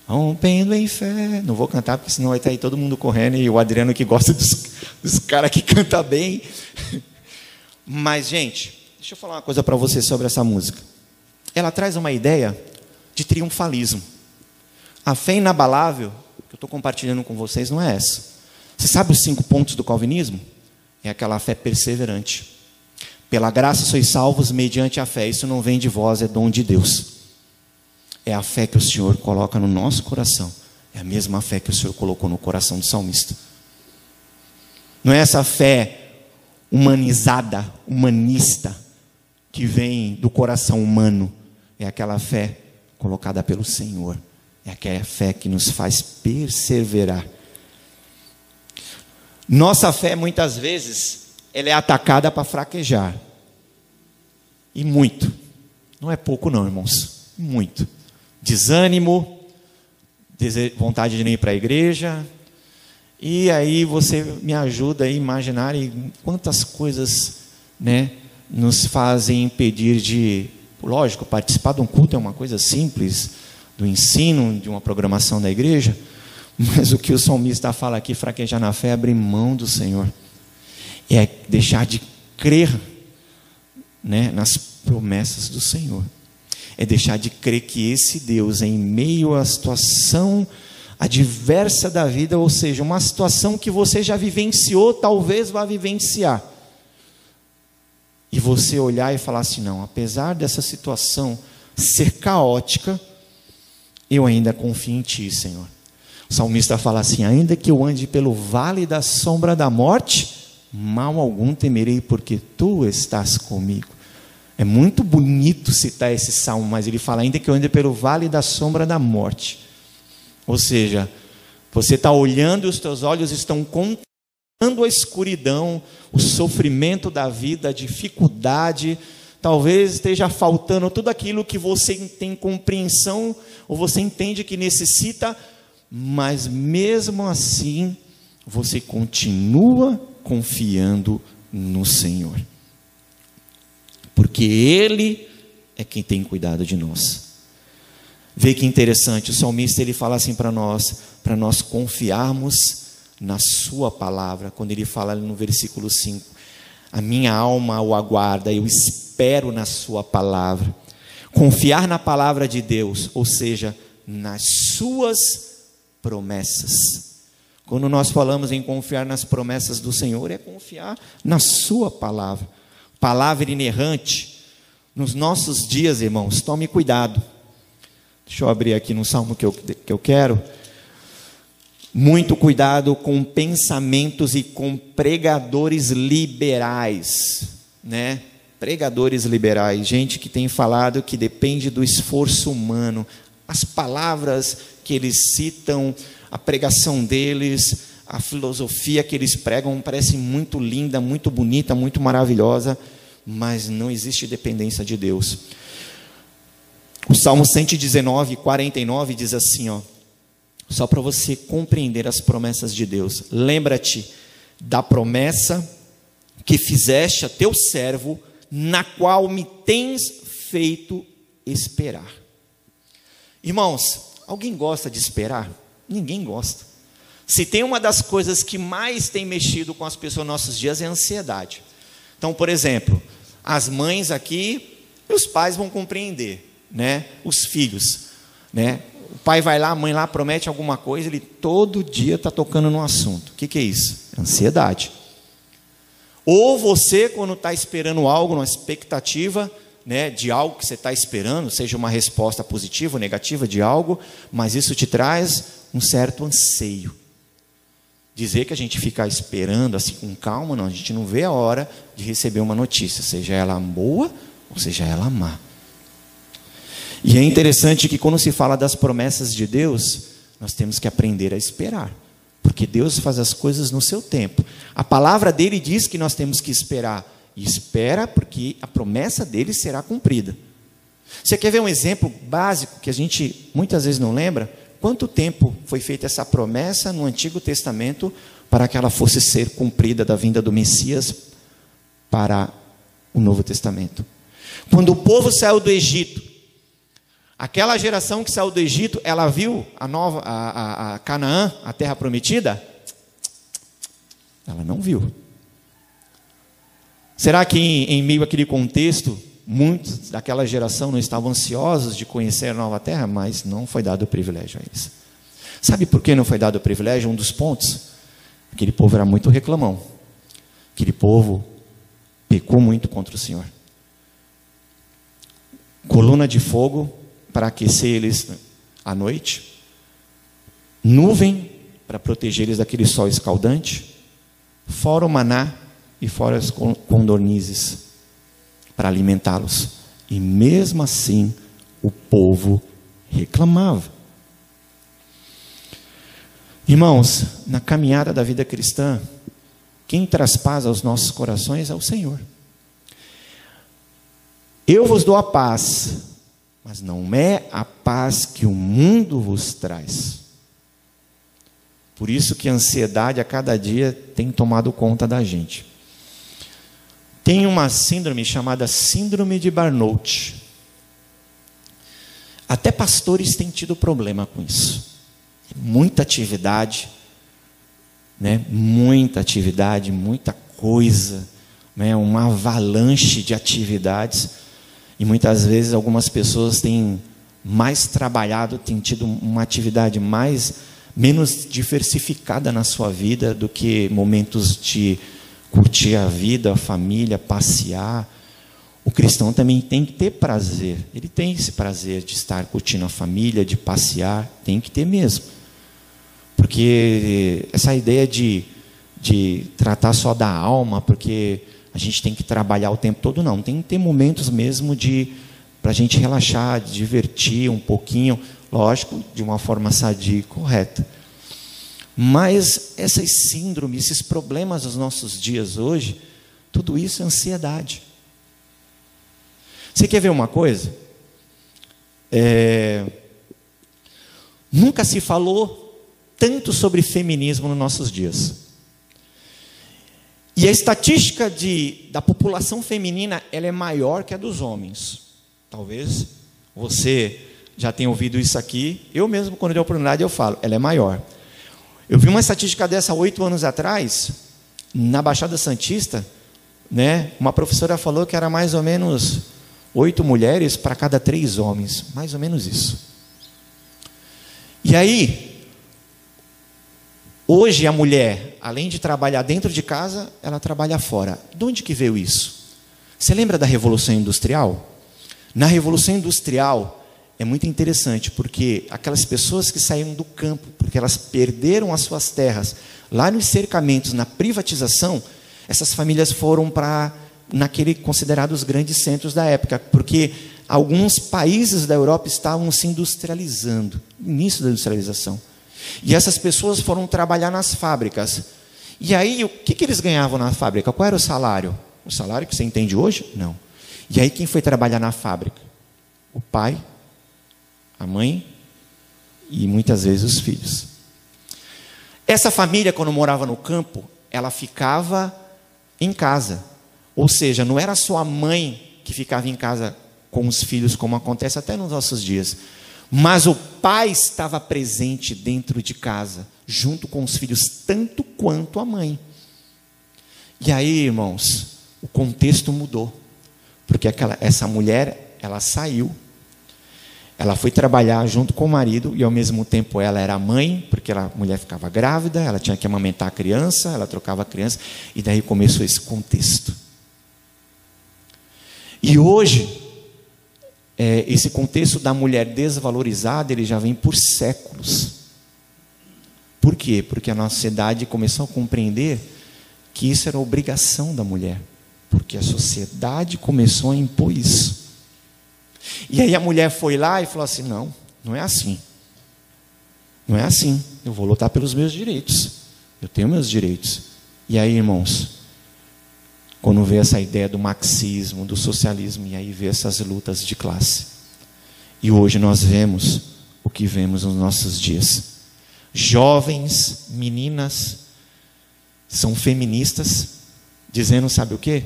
Rompendo em fé. Não vou cantar, porque senão vai estar aí todo mundo correndo e o Adriano que gosta dos, dos caras que canta bem. Mas, gente, deixa eu falar uma coisa para você sobre essa música ela traz uma ideia de triunfalismo. A fé inabalável, que eu estou compartilhando com vocês, não é essa. Você sabe os cinco pontos do calvinismo? É aquela fé perseverante. Pela graça sois salvos mediante a fé. Isso não vem de vós, é dom de Deus. É a fé que o Senhor coloca no nosso coração. É a mesma fé que o Senhor colocou no coração do salmista. Não é essa fé humanizada, humanista, que vem do coração humano é aquela fé colocada pelo Senhor. É aquela fé que nos faz perseverar. Nossa fé, muitas vezes, ela é atacada para fraquejar. E muito. Não é pouco, não, irmãos. Muito. Desânimo, vontade de não ir para a igreja. E aí você me ajuda a imaginar quantas coisas né, nos fazem impedir de Lógico, participar de um culto é uma coisa simples, do ensino, de uma programação da igreja, mas o que o salmista fala aqui, fraquejar na fé, é abrir mão do Senhor, é deixar de crer né, nas promessas do Senhor, é deixar de crer que esse Deus, em meio à situação adversa da vida, ou seja, uma situação que você já vivenciou, talvez vá vivenciar, você olhar e falar assim: não, apesar dessa situação ser caótica, eu ainda confio em Ti, Senhor. O salmista fala assim: ainda que eu ande pelo vale da sombra da morte, mal algum temerei, porque Tu estás comigo. É muito bonito citar esse salmo, mas ele fala: ainda que eu ande pelo vale da sombra da morte. Ou seja, você está olhando e os teus olhos estão a escuridão, o sofrimento da vida, a dificuldade, talvez esteja faltando tudo aquilo que você tem compreensão ou você entende que necessita, mas mesmo assim você continua confiando no Senhor. Porque Ele é quem tem cuidado de nós. Vê que interessante, o salmista ele fala assim para nós, para nós confiarmos na Sua palavra, quando ele fala no versículo 5: A minha alma o aguarda, eu espero na Sua palavra. Confiar na palavra de Deus, ou seja, nas Suas promessas. Quando nós falamos em confiar nas promessas do Senhor, é confiar na Sua palavra. Palavra inerrante, Nos nossos dias, irmãos, tome cuidado. Deixa eu abrir aqui no salmo que eu, que eu quero. Muito cuidado com pensamentos e com pregadores liberais, né? Pregadores liberais, gente que tem falado que depende do esforço humano. As palavras que eles citam, a pregação deles, a filosofia que eles pregam parece muito linda, muito bonita, muito maravilhosa, mas não existe dependência de Deus. O Salmo 119, 49 diz assim, ó, só para você compreender as promessas de Deus. Lembra-te da promessa que fizeste a teu servo, na qual me tens feito esperar. Irmãos, alguém gosta de esperar? Ninguém gosta. Se tem uma das coisas que mais tem mexido com as pessoas nos nossos dias é a ansiedade. Então, por exemplo, as mães aqui, os pais vão compreender, né? Os filhos, né? O pai vai lá, a mãe lá promete alguma coisa, ele todo dia está tocando no assunto. O que, que é isso? Ansiedade. Ou você, quando está esperando algo, uma expectativa né, de algo que você está esperando, seja uma resposta positiva ou negativa de algo, mas isso te traz um certo anseio. Dizer que a gente fica esperando assim com calma, não, a gente não vê a hora de receber uma notícia, seja ela boa ou seja ela má. E é interessante que quando se fala das promessas de Deus, nós temos que aprender a esperar, porque Deus faz as coisas no seu tempo. A palavra dele diz que nós temos que esperar, e espera porque a promessa dele será cumprida. Você quer ver um exemplo básico que a gente muitas vezes não lembra? Quanto tempo foi feita essa promessa no Antigo Testamento para que ela fosse ser cumprida da vinda do Messias para o Novo Testamento? Quando o povo saiu do Egito, aquela geração que saiu do Egito, ela viu a nova a, a, a Canaã, a terra prometida? Ela não viu. Será que em, em meio àquele contexto Muitos daquela geração não estavam ansiosos de conhecer a nova terra, mas não foi dado o privilégio a eles. Sabe por que não foi dado o privilégio? Um dos pontos. Aquele povo era muito reclamão. Aquele povo pecou muito contra o Senhor. Coluna de fogo para aquecer eles à noite. Nuvem para proteger eles daquele sol escaldante. Fora o maná e fora as condornizes para alimentá-los. E mesmo assim, o povo reclamava. Irmãos, na caminhada da vida cristã, quem traspassa os nossos corações é o Senhor. Eu vos dou a paz, mas não é a paz que o mundo vos traz. Por isso que a ansiedade a cada dia tem tomado conta da gente tem uma síndrome chamada Síndrome de Barnout. Até pastores têm tido problema com isso. Muita atividade, né? muita atividade, muita coisa, né? uma avalanche de atividades. E muitas vezes algumas pessoas têm mais trabalhado, têm tido uma atividade mais menos diversificada na sua vida do que momentos de curtir a vida, a família, passear. O cristão também tem que ter prazer. Ele tem esse prazer de estar curtindo a família, de passear, tem que ter mesmo. Porque essa ideia de, de tratar só da alma, porque a gente tem que trabalhar o tempo todo, não. Tem que ter momentos mesmo de para a gente relaxar, divertir um pouquinho, lógico, de uma forma sadia e correta. Mas essas síndromes, esses problemas dos nossos dias hoje, tudo isso é ansiedade. Você quer ver uma coisa? É... Nunca se falou tanto sobre feminismo nos nossos dias. E a estatística de, da população feminina ela é maior que a dos homens. Talvez você já tenha ouvido isso aqui. Eu mesmo, quando deu oportunidade, eu falo, ela é maior. Eu vi uma estatística dessa oito anos atrás, na Baixada Santista, né? Uma professora falou que era mais ou menos oito mulheres para cada três homens, mais ou menos isso. E aí, hoje a mulher, além de trabalhar dentro de casa, ela trabalha fora. De onde que veio isso? Você lembra da Revolução Industrial? Na Revolução Industrial, é muito interessante, porque aquelas pessoas que saíram do campo, porque elas perderam as suas terras, lá nos cercamentos, na privatização, essas famílias foram para naquele considerados grandes centros da época, porque alguns países da Europa estavam se industrializando, início da industrialização. E essas pessoas foram trabalhar nas fábricas. E aí, o que, que eles ganhavam na fábrica? Qual era o salário? O salário que você entende hoje? Não. E aí, quem foi trabalhar na fábrica? O pai, a mãe e muitas vezes os filhos. Essa família, quando morava no campo, ela ficava em casa. Ou seja, não era só a mãe que ficava em casa com os filhos, como acontece até nos nossos dias. Mas o pai estava presente dentro de casa, junto com os filhos, tanto quanto a mãe. E aí, irmãos, o contexto mudou. Porque aquela, essa mulher, ela saiu ela foi trabalhar junto com o marido e ao mesmo tempo ela era mãe, porque a mulher ficava grávida, ela tinha que amamentar a criança, ela trocava a criança, e daí começou esse contexto. E hoje, é, esse contexto da mulher desvalorizada, ele já vem por séculos. Por quê? Porque a nossa sociedade começou a compreender que isso era obrigação da mulher. Porque a sociedade começou a impor isso. E aí a mulher foi lá e falou assim: não, não é assim. Não é assim. Eu vou lutar pelos meus direitos. Eu tenho meus direitos. E aí, irmãos, quando vê essa ideia do marxismo, do socialismo, e aí vê essas lutas de classe. E hoje nós vemos o que vemos nos nossos dias. Jovens, meninas, são feministas, dizendo, sabe o quê?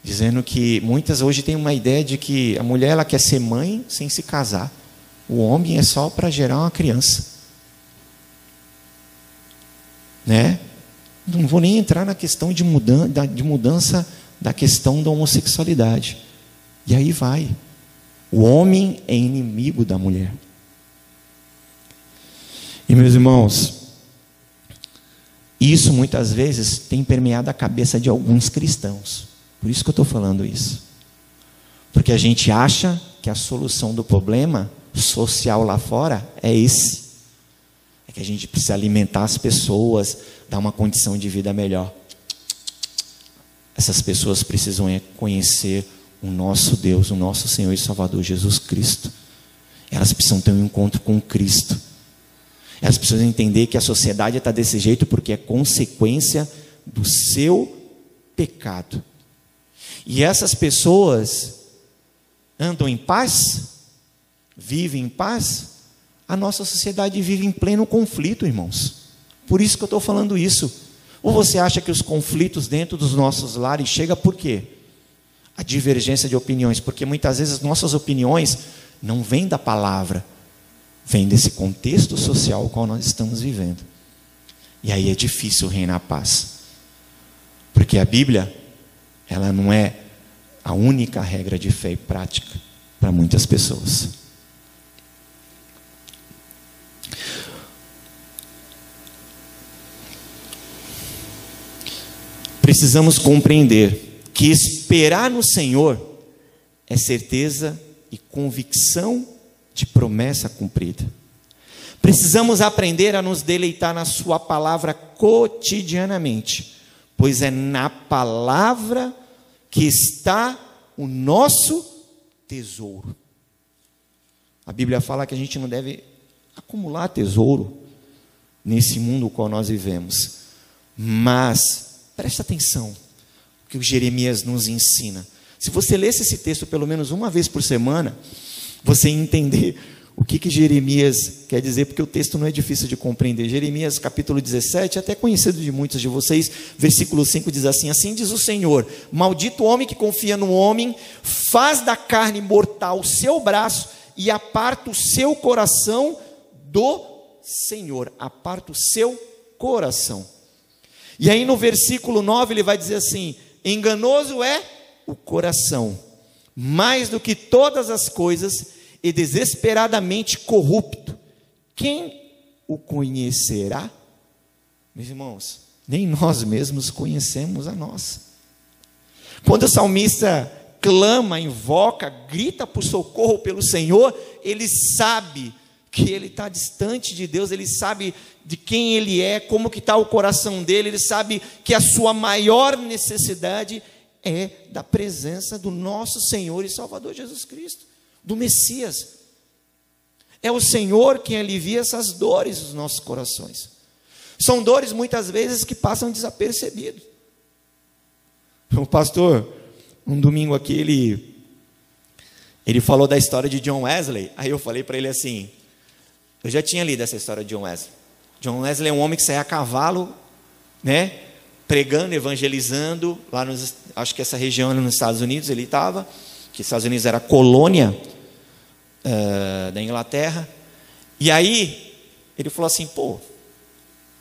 dizendo que muitas hoje têm uma ideia de que a mulher ela quer ser mãe sem se casar. O homem é só para gerar uma criança. Né? Não vou nem entrar na questão de mudança, de mudança da questão da homossexualidade. E aí vai. O homem é inimigo da mulher. E meus irmãos, isso muitas vezes tem permeado a cabeça de alguns cristãos. Por isso que eu estou falando isso. Porque a gente acha que a solução do problema social lá fora é esse. É que a gente precisa alimentar as pessoas, dar uma condição de vida melhor. Essas pessoas precisam é conhecer o nosso Deus, o nosso Senhor e Salvador Jesus Cristo. Elas precisam ter um encontro com Cristo. Elas precisam entender que a sociedade está desse jeito porque é consequência do seu pecado. E essas pessoas andam em paz? Vivem em paz? A nossa sociedade vive em pleno conflito, irmãos. Por isso que eu estou falando isso. Ou você acha que os conflitos dentro dos nossos lares chegam por quê? A divergência de opiniões, porque muitas vezes nossas opiniões não vêm da palavra, vêm desse contexto social qual nós estamos vivendo. E aí é difícil reinar a paz. Porque a Bíblia ela não é a única regra de fé e prática para muitas pessoas. Precisamos compreender que esperar no Senhor é certeza e convicção de promessa cumprida. Precisamos aprender a nos deleitar na Sua palavra cotidianamente, pois é na palavra que está o nosso tesouro. A Bíblia fala que a gente não deve acumular tesouro nesse mundo no qual nós vivemos. Mas, preste atenção, o que o Jeremias nos ensina. Se você lesse esse texto pelo menos uma vez por semana, você entender o que, que Jeremias quer dizer, porque o texto não é difícil de compreender. Jeremias capítulo 17, até conhecido de muitos de vocês, versículo 5 diz assim: Assim diz o Senhor: Maldito o homem que confia no homem, faz da carne mortal o seu braço e aparta o seu coração do Senhor. Aparta o seu coração. E aí no versículo 9 ele vai dizer assim: Enganoso é o coração, mais do que todas as coisas e desesperadamente corrupto. Quem o conhecerá? Meus irmãos, nem nós mesmos conhecemos a nós. Quando o salmista clama, invoca, grita por socorro pelo Senhor, ele sabe que ele está distante de Deus, ele sabe de quem ele é, como que está o coração dele, ele sabe que a sua maior necessidade é da presença do nosso Senhor e Salvador Jesus Cristo, do Messias. É o Senhor quem alivia essas dores dos nossos corações. São dores muitas vezes que passam desapercebidos. O pastor, um domingo aqui, ele, ele falou da história de John Wesley. Aí eu falei para ele assim: eu já tinha lido essa história de John Wesley. John Wesley é um homem que sai a cavalo, né? Pregando, evangelizando, lá nos, acho que essa região nos Estados Unidos ele estava, que Estados Unidos era colônia uh, da Inglaterra. E aí ele falou assim: pô,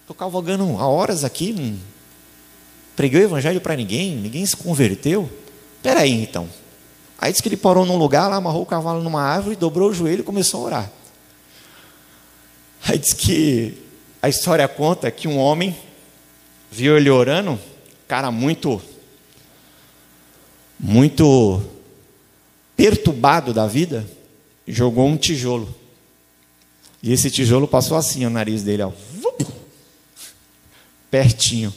estou cavalgando há horas aqui, não preguei o evangelho para ninguém, ninguém se converteu. Espera aí então. Aí disse que ele parou num lugar, lá amarrou o cavalo numa árvore, dobrou o joelho e começou a orar. Aí diz que a história conta que um homem viu ele orando, cara muito, muito perturbado da vida, jogou um tijolo. E esse tijolo passou assim no nariz dele, ó, pertinho.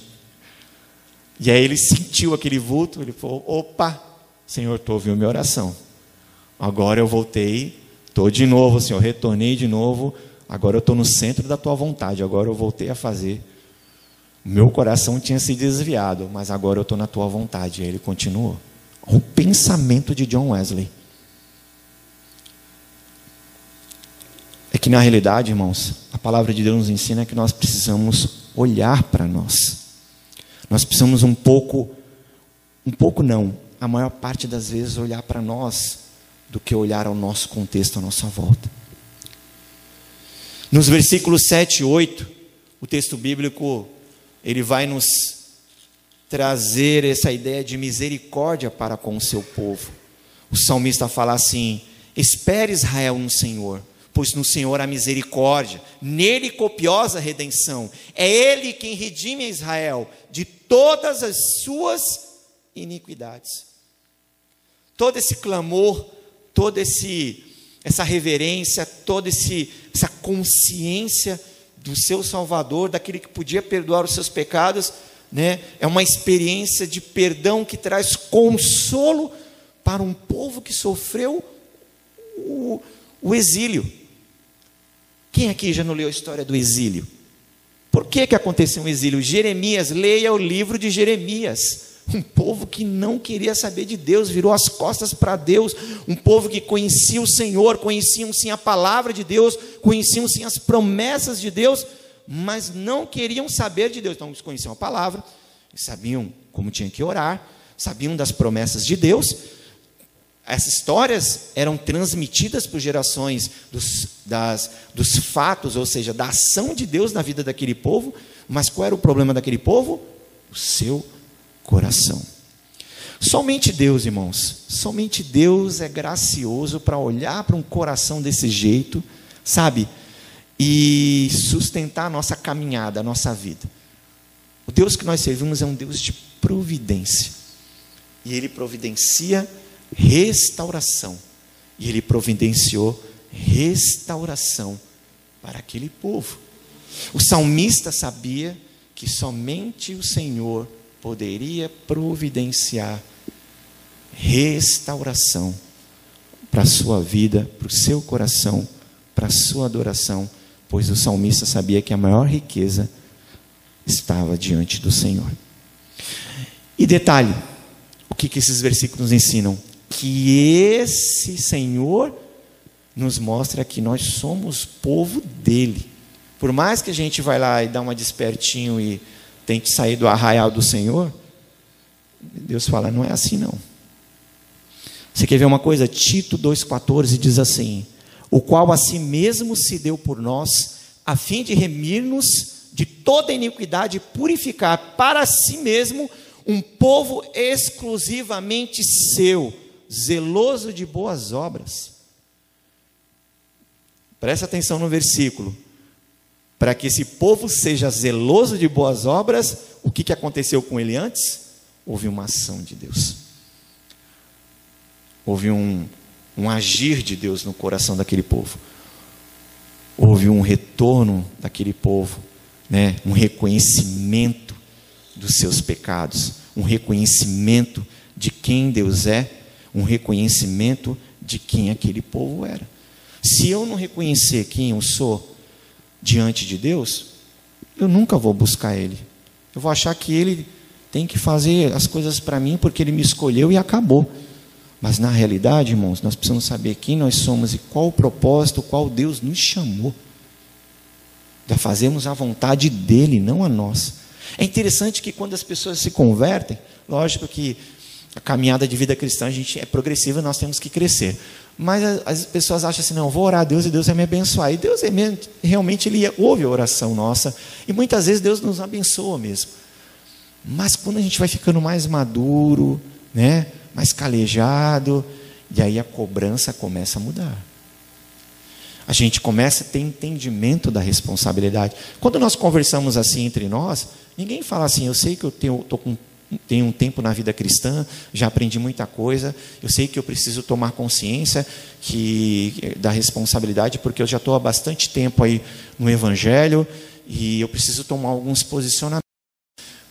E aí ele sentiu aquele vulto, ele falou: opa, Senhor, tu ouviu minha oração. Agora eu voltei, estou de novo, Senhor, retornei de novo Agora eu estou no centro da tua vontade, agora eu voltei a fazer. Meu coração tinha se desviado, mas agora eu estou na tua vontade. E ele continuou. O pensamento de John Wesley. É que na realidade, irmãos, a palavra de Deus nos ensina que nós precisamos olhar para nós. Nós precisamos um pouco, um pouco não, a maior parte das vezes olhar para nós do que olhar ao nosso contexto, à nossa volta. Nos versículos 7 e 8, o texto bíblico ele vai nos trazer essa ideia de misericórdia para com o seu povo. O salmista fala assim: Espere Israel no Senhor, pois no Senhor há misericórdia, nele copiosa redenção. É ele quem redime Israel de todas as suas iniquidades. Todo esse clamor, todo esse essa reverência, toda essa consciência do seu Salvador, daquele que podia perdoar os seus pecados, né? é uma experiência de perdão que traz consolo para um povo que sofreu o, o exílio. Quem aqui já não leu a história do exílio? Por que, que aconteceu um exílio? Jeremias, leia o livro de Jeremias. Um povo que não queria saber de Deus, virou as costas para Deus. Um povo que conhecia o Senhor, conheciam sim a palavra de Deus, conheciam sim as promessas de Deus, mas não queriam saber de Deus. Então, eles conheciam a palavra, sabiam como tinha que orar, sabiam das promessas de Deus. Essas histórias eram transmitidas por gerações dos, das, dos fatos, ou seja, da ação de Deus na vida daquele povo. Mas qual era o problema daquele povo? O seu coração. Somente Deus, irmãos, somente Deus é gracioso para olhar para um coração desse jeito, sabe? E sustentar a nossa caminhada, a nossa vida. O Deus que nós servimos é um Deus de providência. E Ele providencia restauração. E Ele providenciou restauração para aquele povo. O salmista sabia que somente o Senhor poderia providenciar restauração para a sua vida, para o seu coração, para a sua adoração, pois o salmista sabia que a maior riqueza estava diante do Senhor. E detalhe, o que, que esses versículos ensinam? Que esse Senhor nos mostra que nós somos povo dele. Por mais que a gente vai lá e dá uma despertinho e tem que sair do arraial do Senhor, Deus fala, não é assim não. Você quer ver uma coisa? Tito 2,14 diz assim: O qual a si mesmo se deu por nós, a fim de remir-nos de toda iniquidade e purificar para si mesmo um povo exclusivamente seu, zeloso de boas obras. Presta atenção no versículo para que esse povo seja zeloso de boas obras, o que, que aconteceu com ele antes? Houve uma ação de Deus. houve um, um agir de Deus no coração daquele povo. Houve um retorno daquele povo, né? um reconhecimento dos seus pecados, um reconhecimento de quem Deus é, um reconhecimento de quem aquele povo era. Se eu não reconhecer quem eu sou diante de Deus, eu nunca vou buscar Ele. Eu vou achar que Ele tem que fazer as coisas para mim porque Ele me escolheu e acabou. Mas na realidade, irmãos, nós precisamos saber quem nós somos e qual o propósito, qual Deus nos chamou. De fazermos a vontade dEle, não a nossa. É interessante que quando as pessoas se convertem, lógico que a caminhada de vida cristã a gente é progressiva, nós temos que crescer. Mas as pessoas acham assim, não, vou orar a Deus e Deus vai me abençoar. E Deus é realmente ele ouve a oração nossa e muitas vezes Deus nos abençoa mesmo. Mas quando a gente vai ficando mais maduro, né, mais calejado, e aí a cobrança começa a mudar. A gente começa a ter entendimento da responsabilidade. Quando nós conversamos assim entre nós, ninguém fala assim, eu sei que eu tô com, tenho um tempo na vida cristã, já aprendi muita coisa, eu sei que eu preciso tomar consciência que, da responsabilidade, porque eu já estou há bastante tempo aí no Evangelho e eu preciso tomar alguns posicionamentos.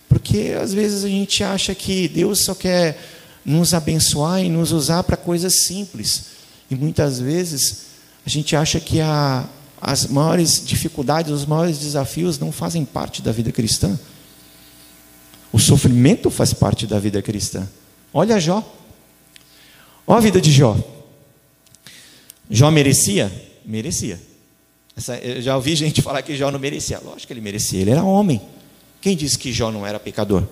Porque às vezes a gente acha que Deus só quer nos abençoar e nos usar para coisas simples. E muitas vezes a gente acha que a, as maiores dificuldades, os maiores desafios não fazem parte da vida cristã. O sofrimento faz parte da vida cristã. Olha Jó. Olha a vida de Jó. Jó merecia? Merecia. Essa, eu já ouvi gente falar que Jó não merecia. Lógico que ele merecia, ele era homem. Quem disse que Jó não era pecador?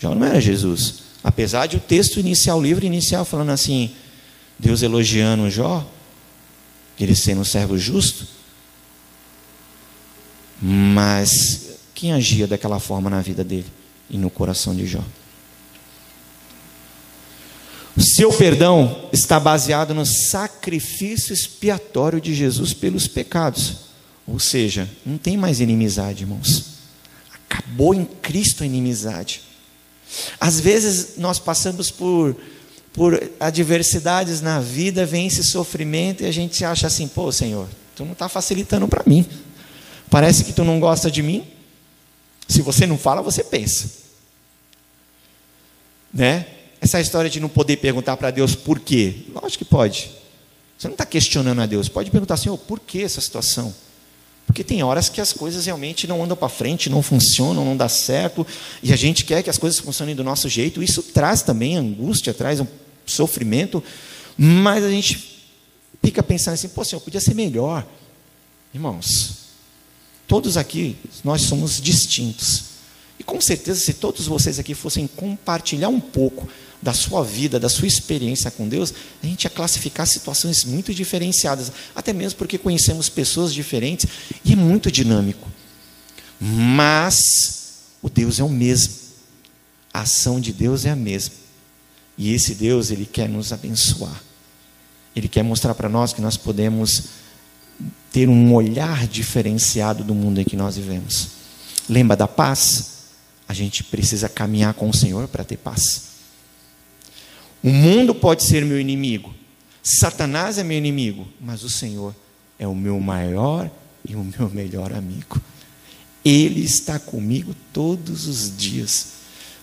Jó não era Jesus. Apesar de o texto inicial, o livro inicial, falando assim, Deus elogiando Jó, ele sendo um servo justo, mas quem agia daquela forma na vida dele e no coração de Jó? O seu perdão está baseado no sacrifício expiatório de Jesus pelos pecados. Ou seja, não tem mais inimizade, irmãos. Acabou em Cristo a inimizade. Às vezes nós passamos por, por adversidades na vida, vem esse sofrimento e a gente acha assim: pô, Senhor, tu não está facilitando para mim. Parece que tu não gosta de mim. Se você não fala, você pensa. Né? Essa história de não poder perguntar para Deus por quê. Lógico que pode. Você não está questionando a Deus. Pode perguntar, Senhor, por que essa situação? Porque tem horas que as coisas realmente não andam para frente, não funcionam, não dá certo, e a gente quer que as coisas funcionem do nosso jeito. Isso traz também angústia, traz um sofrimento, mas a gente fica pensando assim: pô, Senhor, podia ser melhor. Irmãos, todos aqui, nós somos distintos. E com certeza, se todos vocês aqui fossem compartilhar um pouco da sua vida, da sua experiência com Deus, a gente ia classificar situações muito diferenciadas, até mesmo porque conhecemos pessoas diferentes e é muito dinâmico. Mas o Deus é o mesmo. A ação de Deus é a mesma. E esse Deus, ele quer nos abençoar. Ele quer mostrar para nós que nós podemos ter um olhar diferenciado do mundo em que nós vivemos. Lembra da paz? A gente precisa caminhar com o Senhor para ter paz. O mundo pode ser meu inimigo, Satanás é meu inimigo, mas o Senhor é o meu maior e o meu melhor amigo. Ele está comigo todos os dias.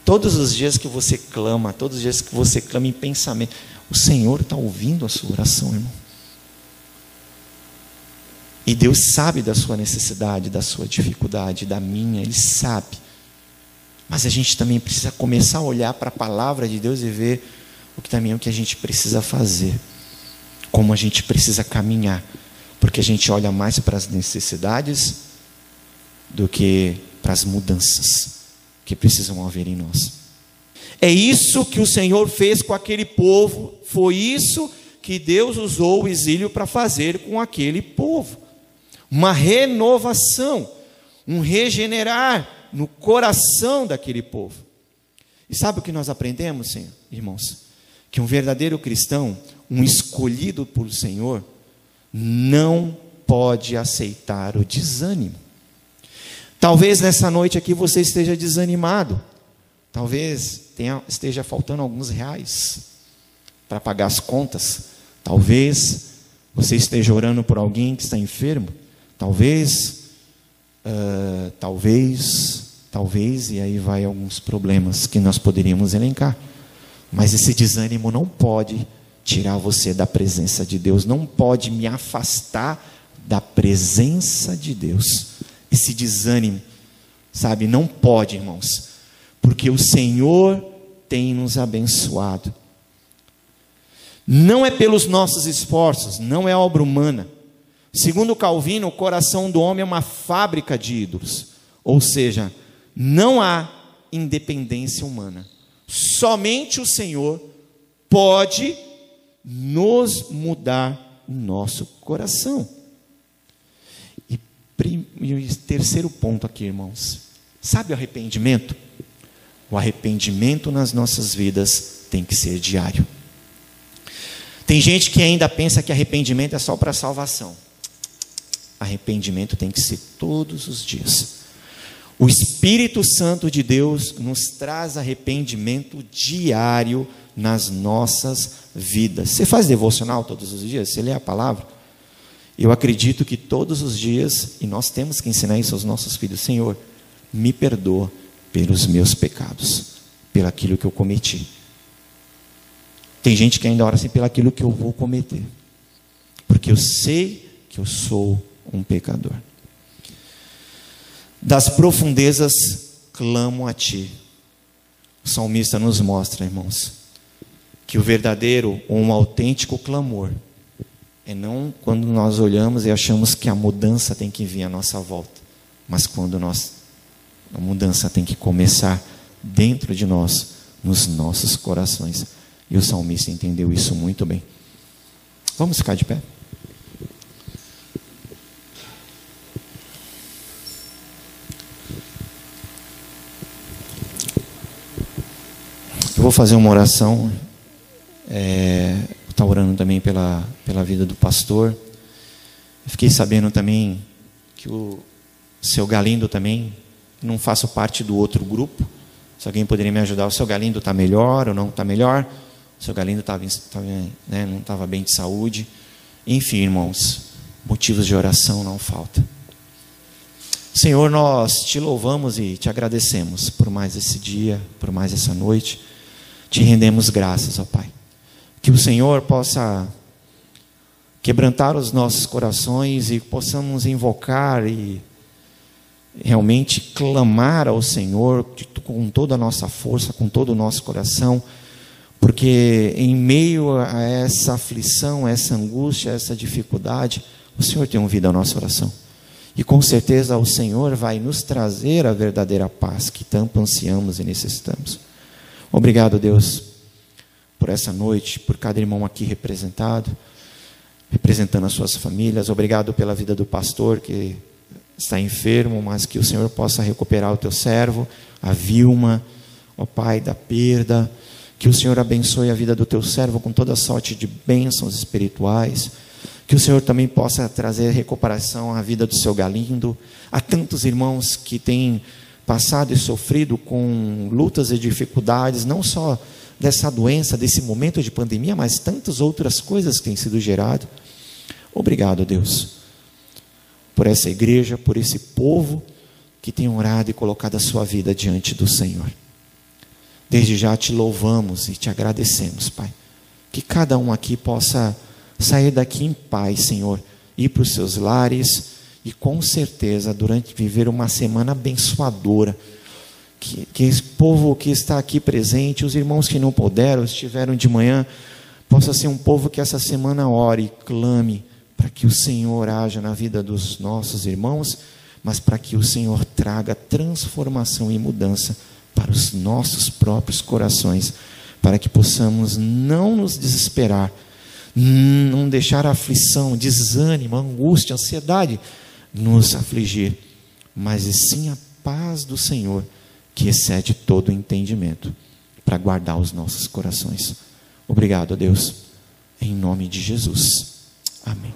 Todos os dias que você clama, todos os dias que você clama em pensamento, o Senhor está ouvindo a sua oração, irmão. E Deus sabe da sua necessidade, da sua dificuldade, da minha, Ele sabe. Mas a gente também precisa começar a olhar para a palavra de Deus e ver o que também é o que a gente precisa fazer, como a gente precisa caminhar, porque a gente olha mais para as necessidades do que para as mudanças que precisam haver em nós. É isso que o Senhor fez com aquele povo, foi isso que Deus usou o exílio para fazer com aquele povo. Uma renovação, um regenerar no coração daquele povo. E sabe o que nós aprendemos, Senhor, irmãos? que um verdadeiro cristão, um escolhido por Senhor, não pode aceitar o desânimo. Talvez nessa noite aqui você esteja desanimado, talvez tenha, esteja faltando alguns reais, para pagar as contas. Talvez você esteja orando por alguém que está enfermo. Talvez, uh, talvez, talvez, e aí vai alguns problemas que nós poderíamos elencar. Mas esse desânimo não pode tirar você da presença de Deus, não pode me afastar da presença de Deus. Esse desânimo, sabe, não pode, irmãos, porque o Senhor tem nos abençoado. Não é pelos nossos esforços, não é obra humana. Segundo Calvino, o coração do homem é uma fábrica de ídolos, ou seja, não há independência humana. Somente o Senhor pode nos mudar o nosso coração. E, e terceiro ponto aqui, irmãos. Sabe o arrependimento? O arrependimento nas nossas vidas tem que ser diário. Tem gente que ainda pensa que arrependimento é só para salvação. Arrependimento tem que ser todos os dias. O Espírito Santo de Deus nos traz arrependimento diário nas nossas vidas. Você faz devocional todos os dias? Você lê a palavra? Eu acredito que todos os dias, e nós temos que ensinar isso aos nossos filhos: Senhor, me perdoa pelos meus pecados, pelaquilo que eu cometi. Tem gente que ainda ora assim pelaquilo que eu vou cometer, porque eu sei que eu sou um pecador. Das profundezas clamo a ti. O salmista nos mostra, irmãos, que o verdadeiro ou um autêntico clamor é não quando nós olhamos e achamos que a mudança tem que vir à nossa volta, mas quando nós a mudança tem que começar dentro de nós, nos nossos corações. E o salmista entendeu isso muito bem. Vamos ficar de pé? Vou fazer uma oração. É, estou orando também pela, pela vida do pastor. Eu fiquei sabendo também que o seu Galindo também não faço parte do outro grupo. Se alguém poderia me ajudar, o seu Galindo está melhor ou não está melhor? O seu Galindo tava, tava, né, não estava bem de saúde. Enfim, irmãos, motivos de oração não faltam. Senhor, nós te louvamos e te agradecemos por mais esse dia, por mais essa noite. Te rendemos graças, ó Pai. Que o Senhor possa quebrantar os nossos corações e possamos invocar e realmente clamar ao Senhor com toda a nossa força, com todo o nosso coração, porque em meio a essa aflição, essa angústia, essa dificuldade, o Senhor tem ouvido a nossa oração. E com certeza o Senhor vai nos trazer a verdadeira paz que tanto ansiamos e necessitamos. Obrigado, Deus, por essa noite, por cada irmão aqui representado, representando as suas famílias. Obrigado pela vida do pastor que está enfermo, mas que o Senhor possa recuperar o teu servo, a Vilma, ó Pai, da perda. Que o Senhor abençoe a vida do teu servo com toda sorte de bênçãos espirituais. Que o Senhor também possa trazer recuperação à vida do seu Galindo. Há tantos irmãos que têm passado e sofrido com lutas e dificuldades, não só dessa doença, desse momento de pandemia, mas tantas outras coisas que têm sido gerado. Obrigado, Deus, por essa igreja, por esse povo que tem orado e colocado a sua vida diante do Senhor. Desde já te louvamos e te agradecemos, Pai. Que cada um aqui possa sair daqui em paz, Senhor, ir para os seus lares e com certeza durante viver uma semana abençoadora. Que, que esse povo que está aqui presente, os irmãos que não puderam, estiveram de manhã, possa ser um povo que essa semana ore e clame para que o Senhor haja na vida dos nossos irmãos, mas para que o Senhor traga transformação e mudança para os nossos próprios corações, para que possamos não nos desesperar, não deixar a aflição, desânimo, angústia, ansiedade nos afligir, mas e sim a paz do Senhor, que excede todo o entendimento, para guardar os nossos corações. Obrigado, Deus, em nome de Jesus. Amém.